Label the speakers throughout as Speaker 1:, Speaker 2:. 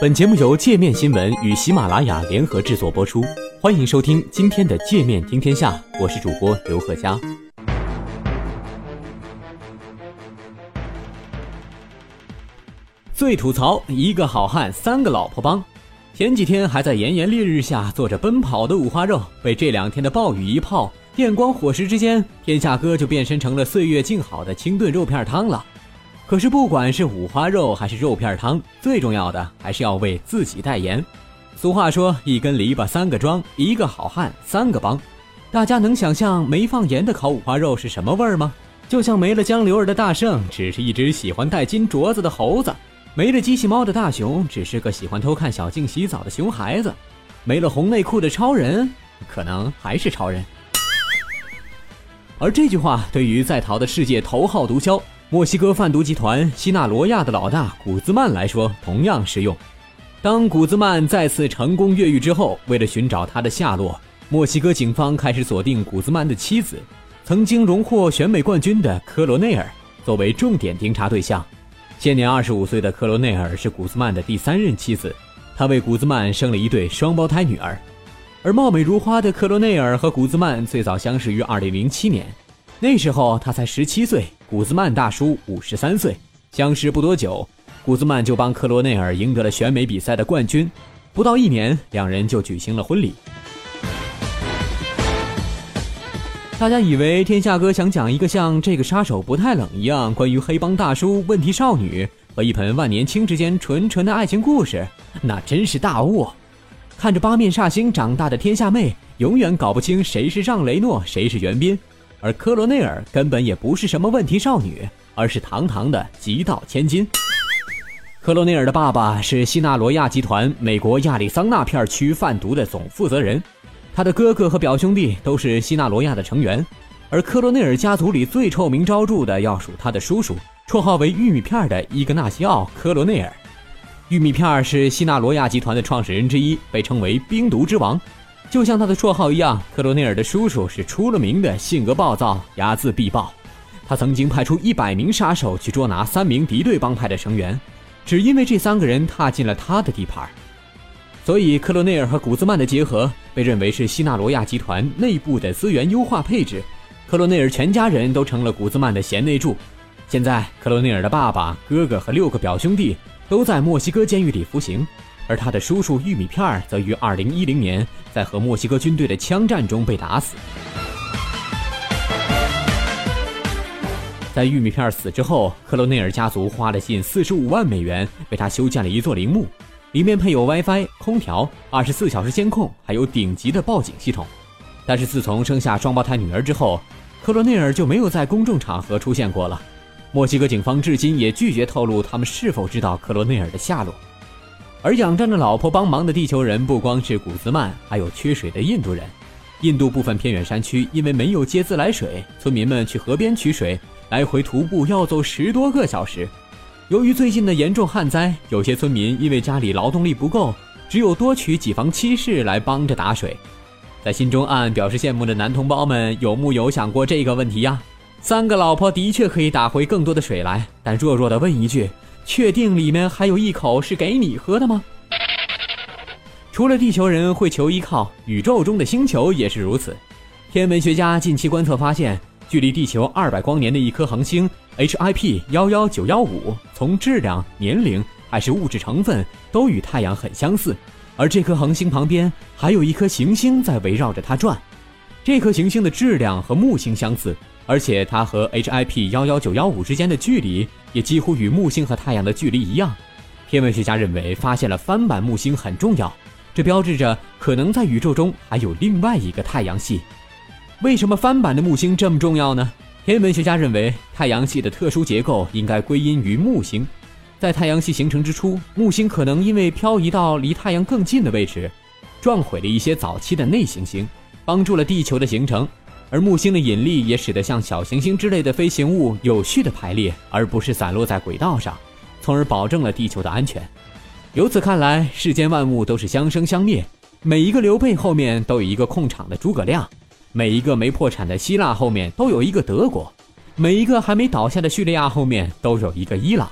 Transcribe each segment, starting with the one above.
Speaker 1: 本节目由界面新闻与喜马拉雅联合制作播出，欢迎收听今天的界面听天下，我是主播刘贺佳。最吐槽一个好汉三个老婆帮，前几天还在炎炎烈日下做着奔跑的五花肉，被这两天的暴雨一泡，电光火石之间，天下哥就变身成了岁月静好的清炖肉片汤了。可是不管是五花肉还是肉片汤，最重要的还是要为自己代言。俗话说一根篱笆三个桩，一个好汉三个帮。大家能想象没放盐的烤五花肉是什么味儿吗？就像没了江流儿的大圣，只是一只喜欢戴金镯子的猴子；没了机器猫的大熊，只是个喜欢偷看小静洗澡的熊孩子；没了红内裤的超人，可能还是超人。而这句话对于在逃的世界头号毒枭。墨西哥贩毒集团西纳罗亚的老大古兹曼来说同样适用。当古兹曼再次成功越狱之后，为了寻找他的下落，墨西哥警方开始锁定古兹曼的妻子，曾经荣获选美冠军的科罗内尔作为重点盯查对象。现年二十五岁的科罗内尔是古兹曼的第三任妻子，她为古兹曼生了一对双胞胎女儿。而貌美如花的科罗内尔和古兹曼最早相识于二零零七年，那时候他才十七岁。古兹曼大叔五十三岁，相识不多久，古兹曼就帮克罗内尔赢得了选美比赛的冠军。不到一年，两人就举行了婚礼。大家以为天下哥想讲一个像《这个杀手不太冷》一样关于黑帮大叔、问题少女和一盆万年青之间纯纯的爱情故事，那真是大误。看着八面煞星长大的天下妹，永远搞不清谁是让雷诺，谁是袁彬。而科罗内尔根本也不是什么问题少女，而是堂堂的极道千金。科罗内尔的爸爸是西纳罗亚集团美国亚利桑那片区贩毒的总负责人，他的哥哥和表兄弟都是西纳罗亚的成员，而科罗内尔家族里最臭名昭著的要数他的叔叔，绰号为玉米片的伊格纳西奥·科罗内尔。玉米片是西纳罗亚集团的创始人之一，被称为冰毒之王。就像他的绰号一样，克罗内尔的叔叔是出了名的性格暴躁、睚眦必报。他曾经派出一百名杀手去捉拿三名敌对帮派的成员，只因为这三个人踏进了他的地盘。所以，克罗内尔和古兹曼的结合被认为是西纳罗亚集团内部的资源优化配置。克罗内尔全家人都成了古兹曼的贤内助。现在，克罗内尔的爸爸、哥哥和六个表兄弟都在墨西哥监狱里服刑。而他的叔叔玉米片儿则于二零一零年在和墨西哥军队的枪战中被打死。在玉米片儿死之后，克罗内尔家族花了近四十五万美元为他修建了一座陵墓，里面配有 WiFi、空调、二十四小时监控，还有顶级的报警系统。但是自从生下双胞胎女儿之后，克罗内尔就没有在公众场合出现过了。墨西哥警方至今也拒绝透露他们是否知道克罗内尔的下落。而仰仗着老婆帮忙的地球人不光是古兹曼，还有缺水的印度人。印度部分偏远山区因为没有接自来水，村民们去河边取水，来回徒步要走十多个小时。由于最近的严重旱灾，有些村民因为家里劳动力不够，只有多娶几房妻室来帮着打水。在心中暗暗表示羡慕的男同胞们，有木有想过这个问题呀？三个老婆的确可以打回更多的水来，但弱弱的问一句。确定里面还有一口是给你喝的吗？除了地球人会求依靠，宇宙中的星球也是如此。天文学家近期观测发现，距离地球二百光年的一颗恒星 HIP 幺幺九幺五，从质量、年龄还是物质成分都与太阳很相似。而这颗恒星旁边还有一颗行星在围绕着它转，这颗行星的质量和木星相似。而且它和 HIP 幺幺九幺五之间的距离也几乎与木星和太阳的距离一样。天文学家认为，发现了翻版木星很重要，这标志着可能在宇宙中还有另外一个太阳系。为什么翻版的木星这么重要呢？天文学家认为，太阳系的特殊结构应该归因于木星。在太阳系形成之初，木星可能因为漂移到离太阳更近的位置，撞毁了一些早期的内行星，帮助了地球的形成。而木星的引力也使得像小行星之类的飞行物有序的排列，而不是散落在轨道上，从而保证了地球的安全。由此看来，世间万物都是相生相灭，每一个刘备后面都有一个控场的诸葛亮，每一个没破产的希腊后面都有一个德国，每一个还没倒下的叙利亚后面都有一个伊朗。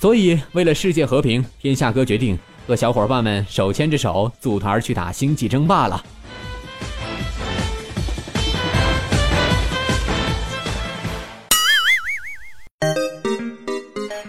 Speaker 1: 所以，为了世界和平，天下哥决定和小伙伴们手牵着手组团去打星际争霸了。